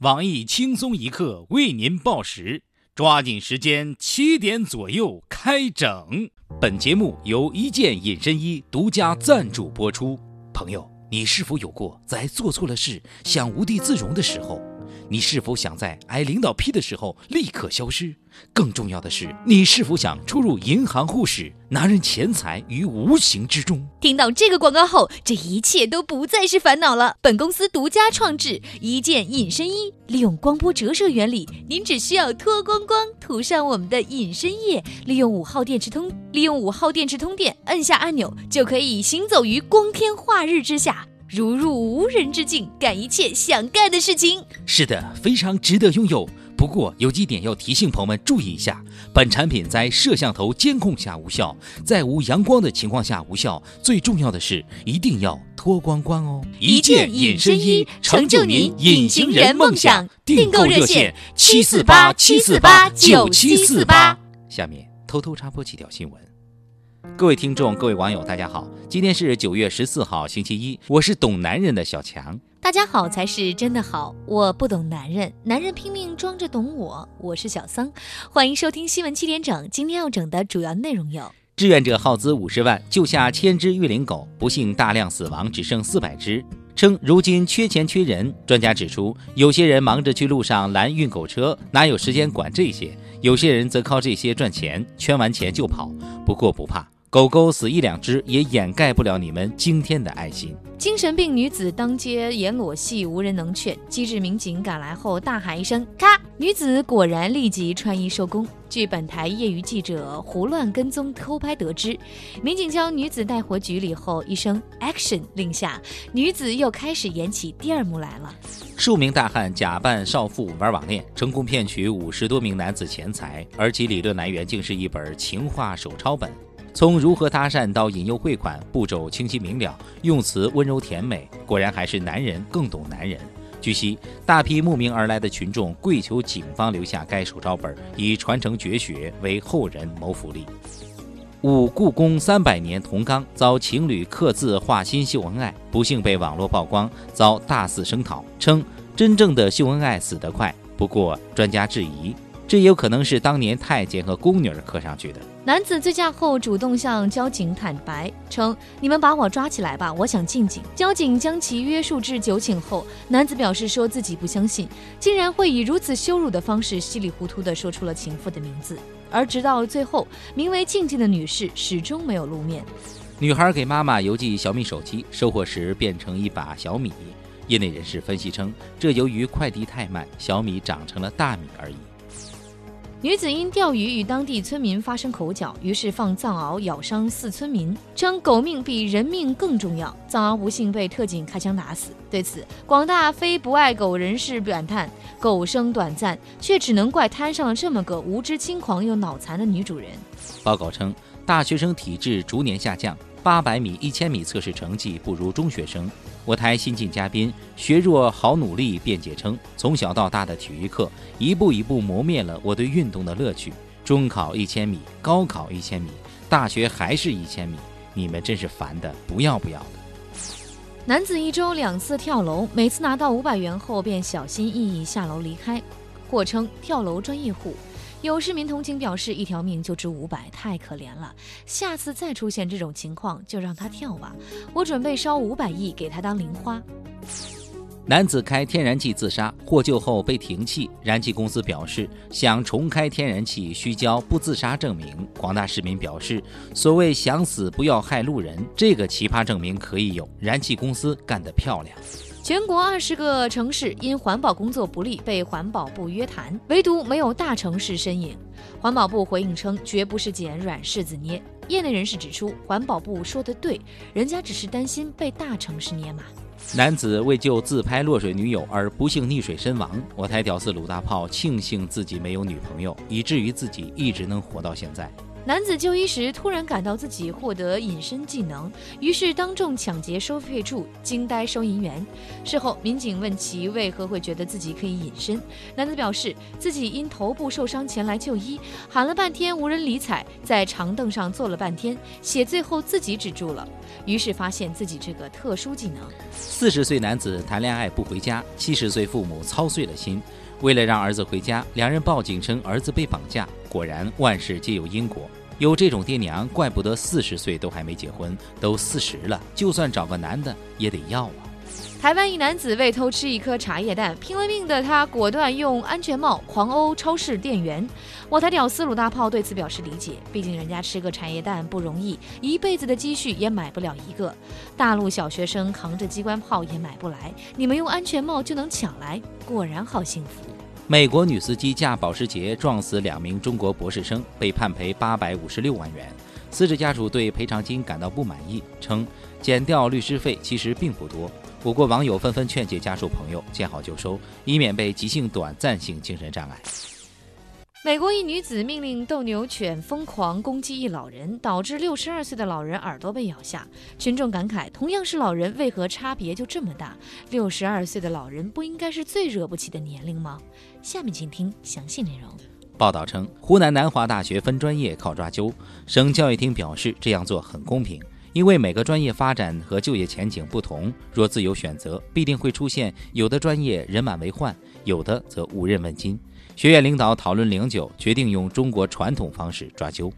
网易轻松一刻为您报时，抓紧时间，七点左右开整。本节目由一件隐身衣独家赞助播出。朋友，你是否有过在做错了事想无地自容的时候？你是否想在挨领导批的时候立刻消失？更重要的是，你是否想出入银行户时拿人钱财于无形之中？听到这个广告后，这一切都不再是烦恼了。本公司独家创制一件隐身衣，利用光波折射原理，您只需要脱光光，涂上我们的隐身液，利用五号电池通，利用五号电池通电，摁下按钮就可以行走于光天化日之下。如入无人之境，干一切想干的事情。是的，非常值得拥有。不过有几点要提醒朋友们注意一下：本产品在摄像头监控下无效，在无阳光的情况下无效。最重要的是，一定要脱光光哦！一件隐身衣，成就您隐形人梦想。订购热线：七四八七四八九七四八。下面偷偷插播几条新闻。各位听众，各位网友，大家好！今天是九月十四号，星期一。我是懂男人的小强。大家好才是真的好，我不懂男人，男人拼命装着懂我。我是小桑，欢迎收听新闻七点整。今天要整的主要内容有：志愿者耗资五十万救下千只玉林狗，不幸大量死亡，只剩四百只。称如今缺钱缺人。专家指出，有些人忙着去路上拦运狗车，哪有时间管这些？有些人则靠这些赚钱，圈完钱就跑。不过不怕。狗狗死一两只也掩盖不了你们惊天的爱心。精神病女子当街演裸戏，无人能劝。机智民警赶来后大喊一声“咔”，女子果然立即穿衣收工。据本台业余记者胡乱跟踪偷拍得知，民警将女子带回局里后，一声 “action” 令下，女子又开始演起第二幕来了。数名大汉假扮少妇玩网恋，成功骗取五十多名男子钱财，而其理论来源竟是一本情话手抄本。从如何搭讪到引诱汇款，步骤清晰明了，用词温柔甜美，果然还是男人更懂男人。据悉，大批慕名而来的群众跪求警方留下该手抄本，以传承绝学，为后人谋福利。五故宫三百年铜缸遭情侣刻字画心秀恩爱，不幸被网络曝光，遭大肆声讨，称真正的秀恩爱死得快。不过，专家质疑。这也有可能是当年太监和宫女儿刻上去的。男子醉驾后主动向交警坦白，称：“你们把我抓起来吧，我想静静。”交警将其约束至酒醒后，男子表示说自己不相信，竟然会以如此羞辱的方式稀里糊涂地说出了情妇的名字。而直到最后，名为静静的女士始终没有露面。女孩给妈妈邮寄小米手机，收货时变成一把小米。业内人士分析称，这由于快递太慢，小米长成了大米而已。女子因钓鱼与当地村民发生口角，于是放藏獒咬伤四村民，称狗命比人命更重要。藏獒不幸被特警开枪打死。对此，广大非不爱狗人士感叹：狗生短暂，却只能怪摊上了这么个无知、轻狂又脑残的女主人。报告称，大学生体质逐年下降，八百米、一千米测试成绩不如中学生。我台新晋嘉宾学若好努力辩解称，从小到大的体育课一步一步磨灭了我对运动的乐趣。中考一千米，高考一千米，大学还是一千米，你们真是烦的不要不要的。男子一周两次跳楼，每次拿到五百元后便小心翼翼下楼离开，或称跳楼专业户。有市民同情表示：“一条命就值五百，太可怜了。下次再出现这种情况，就让他跳吧。我准备烧五百亿给他当零花。”男子开天然气自杀，获救后被停气。燃气公司表示，想重开天然气需交不自杀证明。广大市民表示：“所谓想死不要害路人，这个奇葩证明可以有。燃气公司干得漂亮。”全国二十个城市因环保工作不力被环保部约谈，唯独没有大城市身影。环保部回应称，绝不是捡软柿子捏。业内人士指出，环保部说的对，人家只是担心被大城市捏嘛。男子为救自拍落水女友而不幸溺水身亡。我台屌丝鲁大炮庆幸自己没有女朋友，以至于自己一直能活到现在。男子就医时突然感到自己获得隐身技能，于是当众抢劫收费处，惊呆收银员。事后，民警问其为何会觉得自己可以隐身，男子表示自己因头部受伤前来就医，喊了半天无人理睬，在长凳上坐了半天，血最后自己止住了，于是发现自己这个特殊技能。四十岁男子谈恋爱不回家，七十岁父母操碎了心。为了让儿子回家，两人报警称儿子被绑架。果然，万事皆有因果。有这种爹娘，怪不得四十岁都还没结婚，都四十了，就算找个男的也得要啊。台湾一男子为偷吃一颗茶叶蛋，拼了命的他果断用安全帽狂殴超市店员。我台屌丝鲁大炮对此表示理解，毕竟人家吃个茶叶蛋不容易，一辈子的积蓄也买不了一个。大陆小学生扛着机关炮也买不来，你们用安全帽就能抢来，果然好幸福。美国女司机驾保时捷撞死两名中国博士生，被判赔八百五十六万元。死者家属对赔偿金感到不满意，称减掉律师费其实并不多。我国网友纷纷劝诫家属朋友见好就收，以免被急性短暂性精神障碍。美国一女子命令斗牛犬疯狂攻击一老人，导致六十二岁的老人耳朵被咬下。群众感慨：同样是老人，为何差别就这么大？六十二岁的老人不应该是最惹不起的年龄吗？下面请听详细内容。报道称，湖南南华大学分专业靠抓阄，省教育厅表示这样做很公平。因为每个专业发展和就业前景不同，若自由选择，必定会出现有的专业人满为患，有的则无人问津。学院领导讨论良久，决定用中国传统方式抓阄。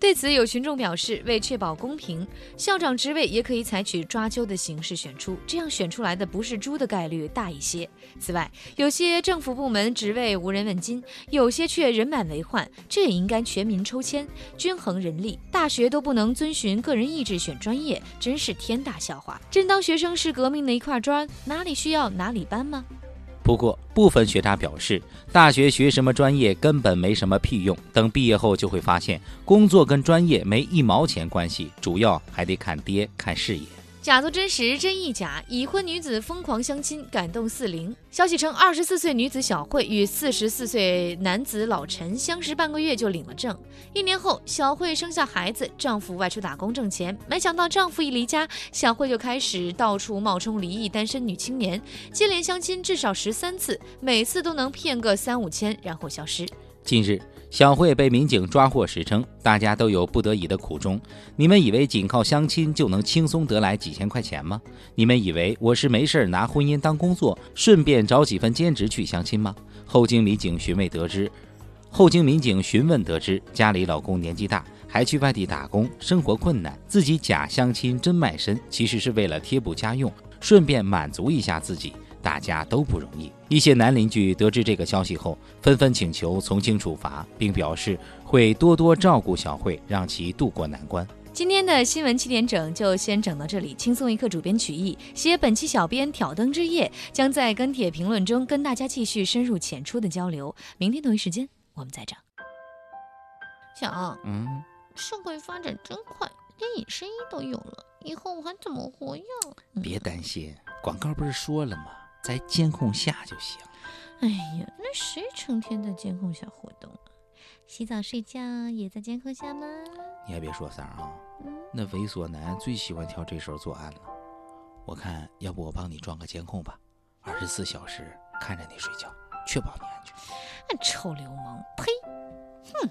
对此，有群众表示，为确保公平，校长职位也可以采取抓阄的形式选出，这样选出来的不是猪的概率大一些。此外，有些政府部门职位无人问津，有些却人满为患，这也应该全民抽签，均衡人力。大学都不能遵循个人意志选专业，真是天大笑话！真当学生是革命的一块砖，哪里需要哪里搬吗？不过，部分学渣表示，大学学什么专业根本没什么屁用，等毕业后就会发现，工作跟专业没一毛钱关系，主要还得看爹看事业。假作真实，真亦假。已婚女子疯狂相亲，感动四邻。消息称，二十四岁女子小慧与四十四岁男子老陈相识半个月就领了证。一年后，小慧生下孩子，丈夫外出打工挣钱，没想到丈夫一离家，小慧就开始到处冒充离异单身女青年，接连相亲至少十三次，每次都能骗个三五千，然后消失。近日。小慧被民警抓获时称：“大家都有不得已的苦衷，你们以为仅靠相亲就能轻松得来几千块钱吗？你们以为我是没事拿婚姻当工作，顺便找几份兼职去相亲吗？”后经民警询问得知，后经民警询问得知，家里老公年纪大，还去外地打工，生活困难，自己假相亲真卖身，其实是为了贴补家用，顺便满足一下自己。大家都不容易。一些男邻居得知这个消息后，纷纷请求从轻处罚，并表示会多多照顾小慧，让其渡过难关。今天的新闻七点整就先整到这里。轻松一刻，主编曲艺，写本期小编挑灯之夜，将在跟帖评论中跟大家继续深入浅出的交流。明天同一时间我们再整。小，嗯，社会发展真快，连隐身衣都有了，以后我还怎么活呀？别担心，广告不是说了吗？在监控下就行。哎呀，那谁成天在监控下活动啊？洗澡睡觉也在监控下吗？你还别说三儿啊，那猥琐男最喜欢挑这时候作案了。我看要不我帮你装个监控吧，二十四小时看着你睡觉，确保你安全。那臭流氓，呸！哼。